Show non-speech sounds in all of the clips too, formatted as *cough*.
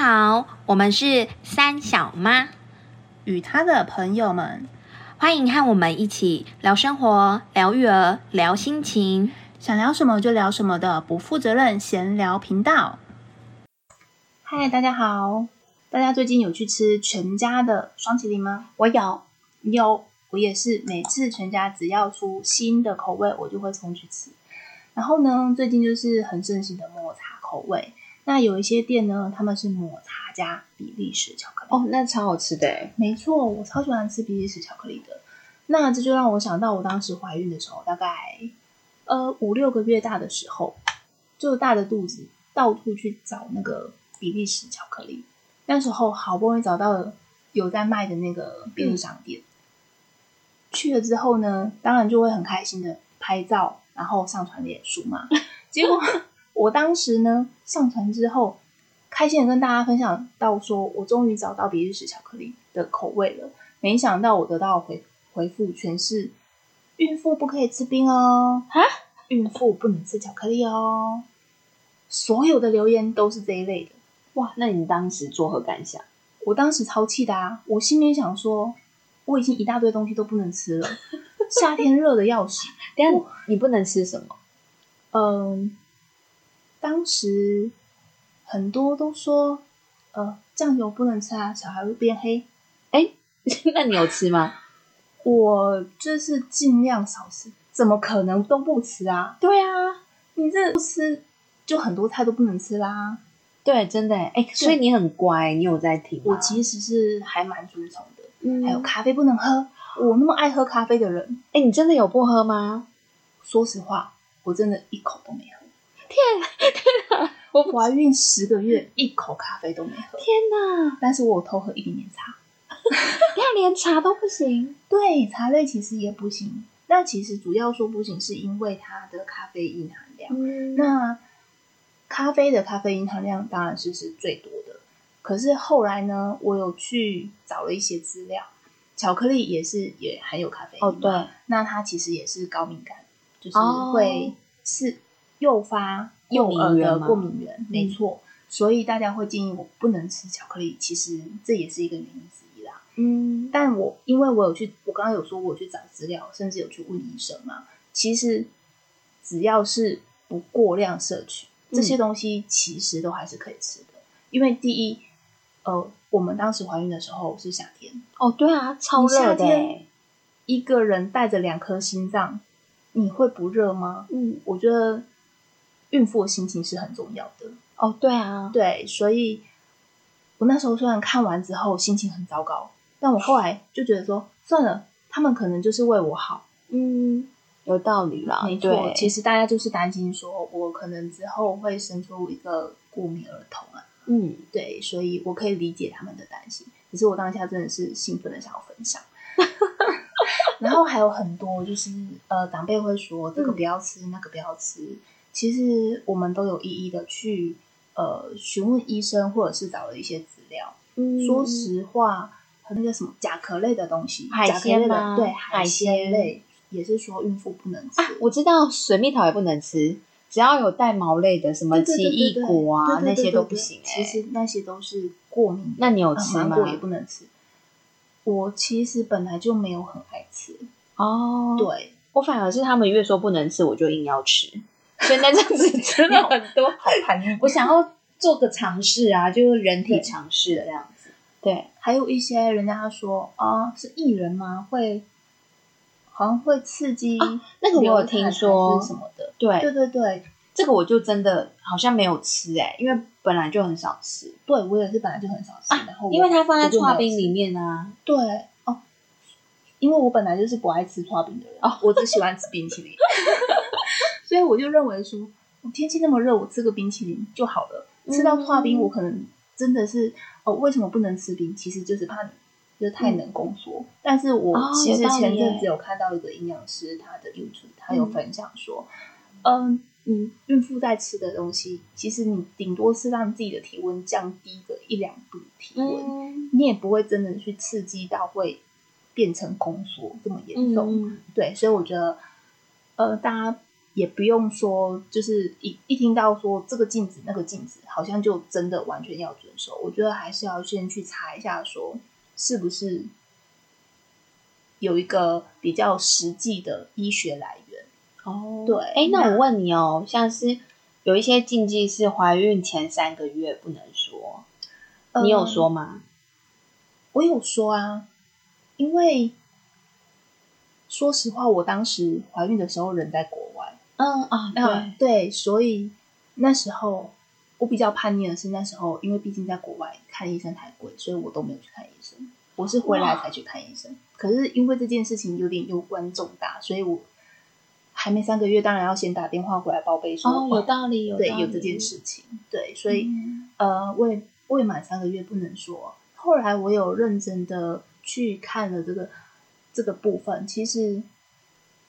好，我们是三小妈，与她的朋友们，欢迎和我们一起聊生活、聊育儿、聊心情。想聊什么就聊什么的不负责任闲聊频道。嗨，大家好！大家最近有去吃全家的双麒麟吗？我有，有，我也是。每次全家只要出新的口味，我就会冲去吃。然后呢，最近就是很盛行的抹茶口味。那有一些店呢，他们是抹茶加比利时巧克力。哦，那超好吃的没错，我超喜欢吃比利时巧克力的。那这就让我想到我当时怀孕的时候，大概。呃，五六个月大的时候，就大着肚子到处去找那个比利时巧克力。那时候好不容易找到了有在卖的那个便利商店，去了之后呢，当然就会很开心的拍照，然后上传脸书嘛。结果我当时呢上传之后，开心的跟大家分享到说，我终于找到比利时巧克力的口味了。没想到我得到回回复全是。孕妇不可以吃冰哦！啊，孕妇不能吃巧克力哦！所有的留言都是这一类的。哇，那你当时作何感想？我当时超气的啊！我心里想说，我已经一大堆东西都不能吃了，*laughs* 夏天热的要死。但你不能吃什么？嗯，当时很多都说，呃，酱油不能吃啊，小孩会变黑。哎，*laughs* 那你有吃吗？我就是尽量少吃，怎么可能都不吃啊？对啊，你这不吃就很多菜都不能吃啦。对，真的哎，所以你很乖，你有在听我其实是还蛮遵从的。嗯，还有咖啡不能喝，我那么爱喝咖啡的人，哎，你真的有不喝吗？说实话，我真的一口都没喝。天天哪，我怀孕十个月，一口咖啡都没喝。天哪！但是我有偷喝一点点茶。那连茶都不行？对，茶类其实也不行。那其实主要说不行，是因为它的咖啡因含量。那咖啡的咖啡因含量当然是是最多的。可是后来呢，我有去找了一些资料，巧克力也是也含有咖啡因。哦，对。那它其实也是高敏感，就是会是诱发幼儿的过敏源。没错。所以大家会建议我不能吃巧克力，其实这也是一个原因之一啦。嗯，但我因为我有去，我刚刚有说我去找资料，甚至有去问医生嘛。其实只要是不过量摄取这些东西，其实都还是可以吃的。因为第一，呃，我们当时怀孕的时候是夏天哦，对啊，超热的。一个人带着两颗心脏，你会不热吗？嗯，我觉得孕妇的心情是很重要的。哦，对啊，对，所以我那时候虽然看完之后心情很糟糕。但我后来就觉得说，算了，他们可能就是为我好，嗯，有道理啦，没错。其实大家就是担心说，我可能之后会生出一个过敏儿童啊，嗯，对，所以我可以理解他们的担心。只是我当下真的是兴奋的想要分享，*laughs* 然后还有很多就是呃，长辈会说这个不要吃，那个不要吃。其实我们都有一一的去呃询问医生，或者是找了一些资料。嗯，说实话。那个什么甲壳类的东西，海鲜吗？对，海鲜类也是说孕妇不能吃。我知道水蜜桃也不能吃，只要有带毛类的，什么奇异果啊那些都不行。其实那些都是过敏。那你有吃吗？芒果也不能吃。我其实本来就没有很爱吃哦。对，我反而是他们越说不能吃，我就硬要吃。现在这样子吃了很多，好 *laughs* 叛我想要做个尝试啊，就是人体尝试的这样子。对，还有一些人家说啊，是艺人吗？会好像会刺激那个，我有听说什么的。对，对对对，这个我就真的好像没有吃哎，因为本来就很少吃。对我也是本来就很少吃，然后因为它放在刨冰里面啊。对哦，因为我本来就是不爱吃刨冰的人哦，我只喜欢吃冰淇淋，*laughs* 所以我就认为说，天气那么热，我吃个冰淇淋就好了。吃到化冰，我可能真的是哦。为什么不能吃冰？其实就是怕你就太能宫缩。但是我其实前阵子有看到一个营养师，他的 YouTube 他有分享说，嗯，你孕妇在吃的东西，其实你顶多是让自己的体温降低个一两度体温，你也不会真的去刺激到会变成宫缩这么严重。对，所以我觉得，呃，大家也不用说，就是一一听到说这个禁止那个禁止，好像就真的完全要遵守。我觉得还是要先去查一下，说是不是有一个比较实际的医学来源。哦，对哎，那那我问你哦，像是有一些禁忌是怀孕前三个月不能说，你有嗯说吗？我有说啊，因为说实话，我当时怀孕的时候人在国外，嗯啊，那对，所以那时候我比较叛逆的是，那时候因为毕竟在国外看医生太贵，所以我都没有去看医生，我是回来才去看医生。可是因为这件事情有点攸关重大，所以我还没三个月，当然要先打电话回来报备说，哦，有道理，有理对有这件事情，对，所以。嗯呃，未未满三个月不能说。后来我有认真的去看了这个这个部分，其实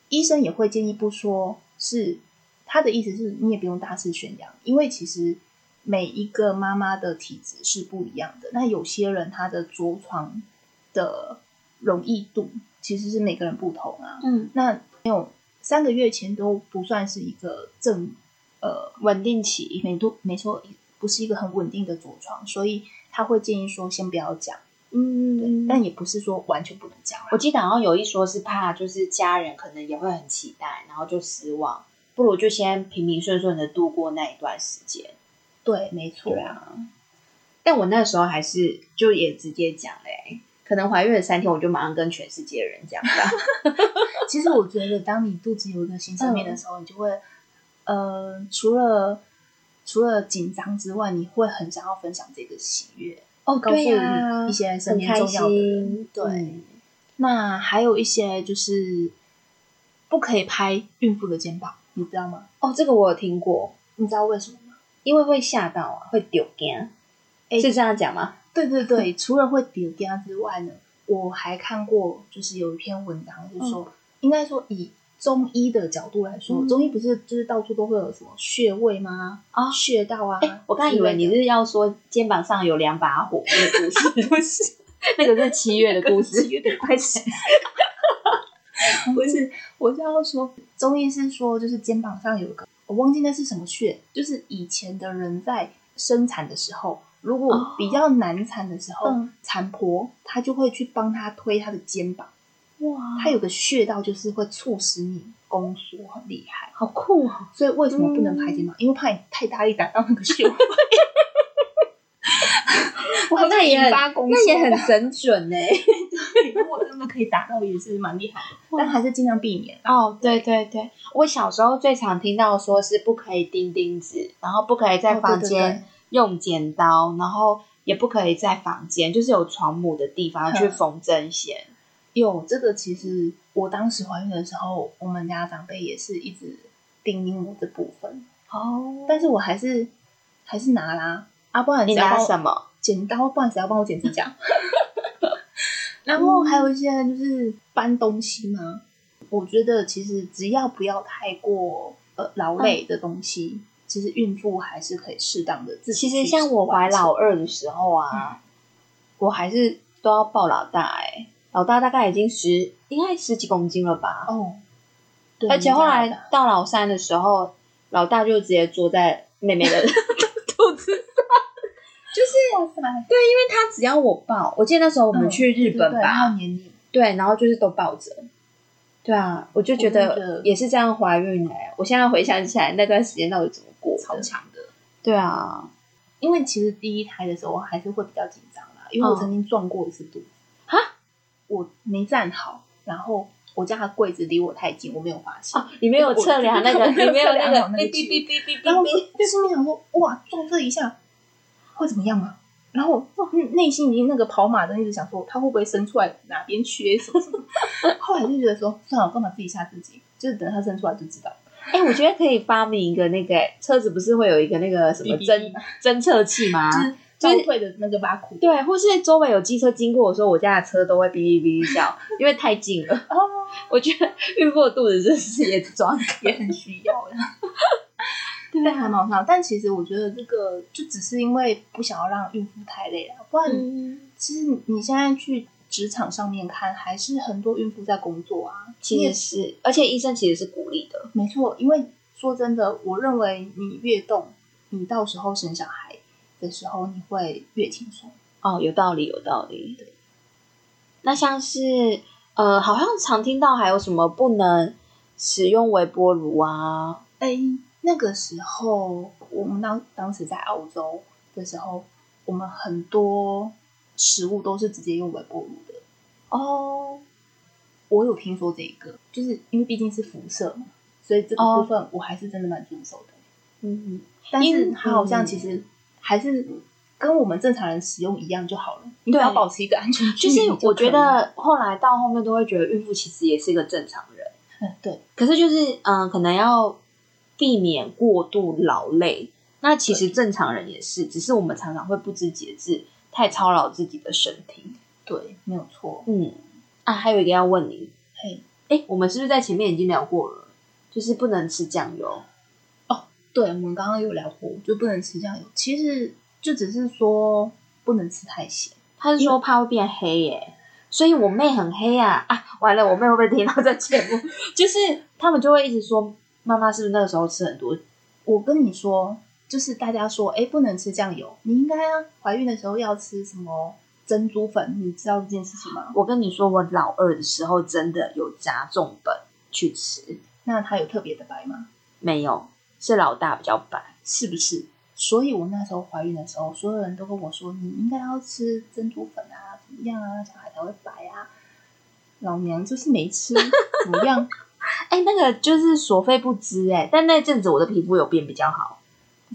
医生也会建议不说，是他的意思是你也不用大肆宣扬，因为其实每一个妈妈的体质是不一样的。那有些人他的着床的容易度其实是每个人不同啊。嗯，那没有三个月前都不算是一个正呃稳定期，没都，没错，不是一个很稳定的着床，所以他会建议说先不要讲，嗯但也不是说完全不能讲。我记得好像有一说是怕，就是家人可能也会很期待，然后就失望，不如就先平平顺顺的度过那一段时间。对，没错，啊，但我那时候还是就也直接讲嘞、可能怀孕了三天，我就马上跟全世界的人讲吧。*laughs* 其实我觉得，当你肚子有一个新生命的时候，你就会，呃，除了除了紧张之外，你会很想要分享这个喜悦，哦告诉一些身很开边重要的人心。。对，嗯那还有一些就是不可以拍孕妇的肩膀，你知道吗？哦，这个我有听过，你知道为什么吗？因为会吓到啊，会丢惊，哎是这样讲吗？对对对，*laughs* 除了会丢肩之外呢，我还看过，就是有一篇文章，就是说，应该说以中医的角度来说，嗯中医不是就是到处都会有什么穴位吗？啊穴道啊。哎，我刚以为你是要说肩膀上有两把火那个故事，不是？那个是七月的故事，七月的关系。不是，我是要说，中医是说，就是肩膀上有一个，我忘记那是什么穴，就是以前的人在生产的时候，如果哦比较难产的时候，嗯产婆她就会去帮她推她的肩膀。哇，它有个穴道，就是会促使你宫缩很厉害。好酷哦！所以为什么不能拍肩膀？因为怕你太大力打到那个穴位，*laughs* 哇，那也那也很神准呢。如果真的可以打到，也是蛮厉害的，*laughs* 但还是尽量避免。哦，对对对，我小时候最常听到说是不可以钉钉子，然后不可以在房间用剪刀，然后也不可以在房间，就是有床母的地方去嗯缝针线。有这个，其实我当时怀孕的时候，我们家长辈也是一直叮咛我这部分，哦但是我还是还是拿啦，啊，不然你拿什么？剪刀，不然谁要帮我剪指甲？*laughs* 然后还有一些就是搬东西嘛，我觉得其实只要不要太过呃劳累的东西，其实孕妇还是可以适当的自己。其实像我怀老二的时候啊，我还是都要抱老大哎、老大大概已经十，应该十几公斤了吧？哦，对而且后来到老三的时候，老大就直接坐在妹妹的 *laughs* 肚子上，就是对，因为他只要我抱，我记得那时候我们嗯去日本对对对吧，对，然后就是都抱着。对啊，我就觉得得也是这样怀孕哎、我现在回想起来那段时间到底怎么过的？超强的。对啊，因为其实第一胎的时候我还是会比较紧张啦，因为我嗯曾经撞过一次肚子。哈，我没站好，然后我家的柜子离我太近，我没有发现。哦，你没有测量那个，你没有那个测量好那个哔哔哔哔哔然后心里想说，哇，撞这一下会怎么样啊？然后嗯内心已经那个跑马灯一直想说，它会不会伸出来哪边缺什么什么？*laughs* 后来就觉得说，算了，我干嘛自己吓自己？就是等它伸出来就知道。哎、我觉得可以发明一个那个、车子不是会有一个那个什么侦侦测器吗？就是倒退的那个挖苦。对，或是周围有机车经过的时候，我家的车都会哔哔哔哔叫，*laughs* 因为太近了。哦，我觉得孕妇的肚子真是也装 *laughs* 也很需要的。*laughs* 对还蛮好，但其实我觉得这个就只是因为不想要让孕妇太累了，不然嗯，其实你现在去职场上面看，还是很多孕妇在工作啊。其实是，而且医生其实是鼓励的。没错，因为说真的，我认为你越动，你到时候生小孩的时候，你会越轻松。哦，有道理，有道理。对。那像是呃，好像常听到还有什么不能使用微波炉啊？哎，那个时候我们当当时在澳洲的时候，我们很多食物都是直接用微波炉的。哦，我有听说这个，就是因为毕竟是辐射嘛，所以这个部分我还是真的蛮遵守的。嗯，但是因它好像嗯其实还是跟我们正常人使用一样就好了，你只要保持一个安全距就是我觉，得后来到后面都会觉得孕妇其实也是一个正常人，嗯，对，可是就是嗯、可能要避免过度劳累。那其实正常人也是，只是我们常常会不知节制，太操劳自己的身体。对，没有错。嗯，啊，还有一个要问你，嘿，哎，我们是不是在前面已经聊过了？就是不能吃酱油。对，我们刚刚有聊过，就不能吃酱油。其实就只是说不能吃太咸。他是说怕会变黑耶，所以我妹很黑啊啊！完了，我妹会不会听到这节目？*laughs* 就是他们就会一直说，妈妈是不是那个时候吃很多？我跟你说，就是大家说，哎，不能吃酱油，你应该啊，怀孕的时候要吃什么珍珠粉，你知道这件事情吗？我跟你说，我老二的时候真的有加重本去吃，那它有特别的白吗？没有，是老大比较白。是不是？所以我那时候怀孕的时候，所有人都跟我说，你应该要吃珍珠粉啊，怎么样啊，小孩才会白啊。老娘就是没吃，*laughs* 怎么样？哎，那个就是所费不知哎，但那阵子我的皮肤有变比较好，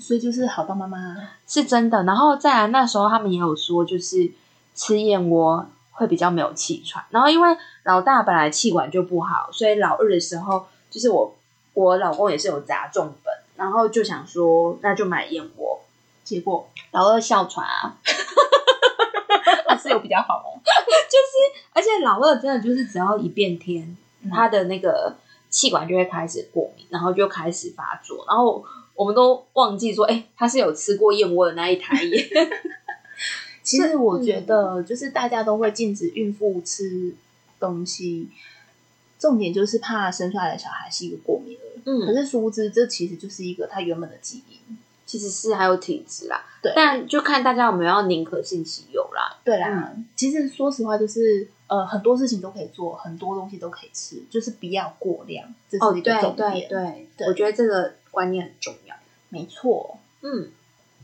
所以就是好到妈妈。是真的。然后再来那时候他们也有说，就是吃燕窝会比较没有气喘。然后因为老大本来气管就不好，所以老二的时候，就是我我老公也是有砸重本，然后就想说那就买燕窝。结果老二哮喘啊，*laughs* 还是有比较好哦。就是而且老二真的就是只要一变天，嗯他的那个气管就会开始过敏，然后就开始发作，然后我们都忘记说，哎、他是有吃过燕窝的那一台耶。*laughs* 其实我觉得，就是大家都会禁止孕妇吃东西，重点就是怕生出来的小孩是一个过敏儿。可嗯，是殊不知，这其实就是一个他原本的基因。其实是还有体质啦，对但就看大家有没有要宁可信其有啦。对啦，其实说实话，就是呃，很多事情都可以做，很多东西都可以吃，就是不要过量，这哦，是一个对重点。对对，对我觉得这个观念很重要。没错。嗯，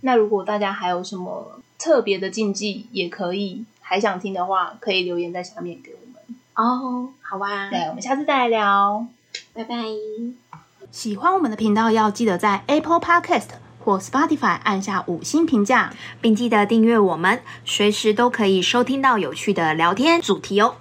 那如果大家还有什么特别的禁忌，也可以还想听的话，可以留言在下面给我们。哦，好啊，对，我们下次再来聊。拜拜。喜欢我们的频道，要记得在 Apple Podcast 或 Spotify 按下五星评价。并记得订阅我们，随时都可以收听到有趣的聊天主题哦。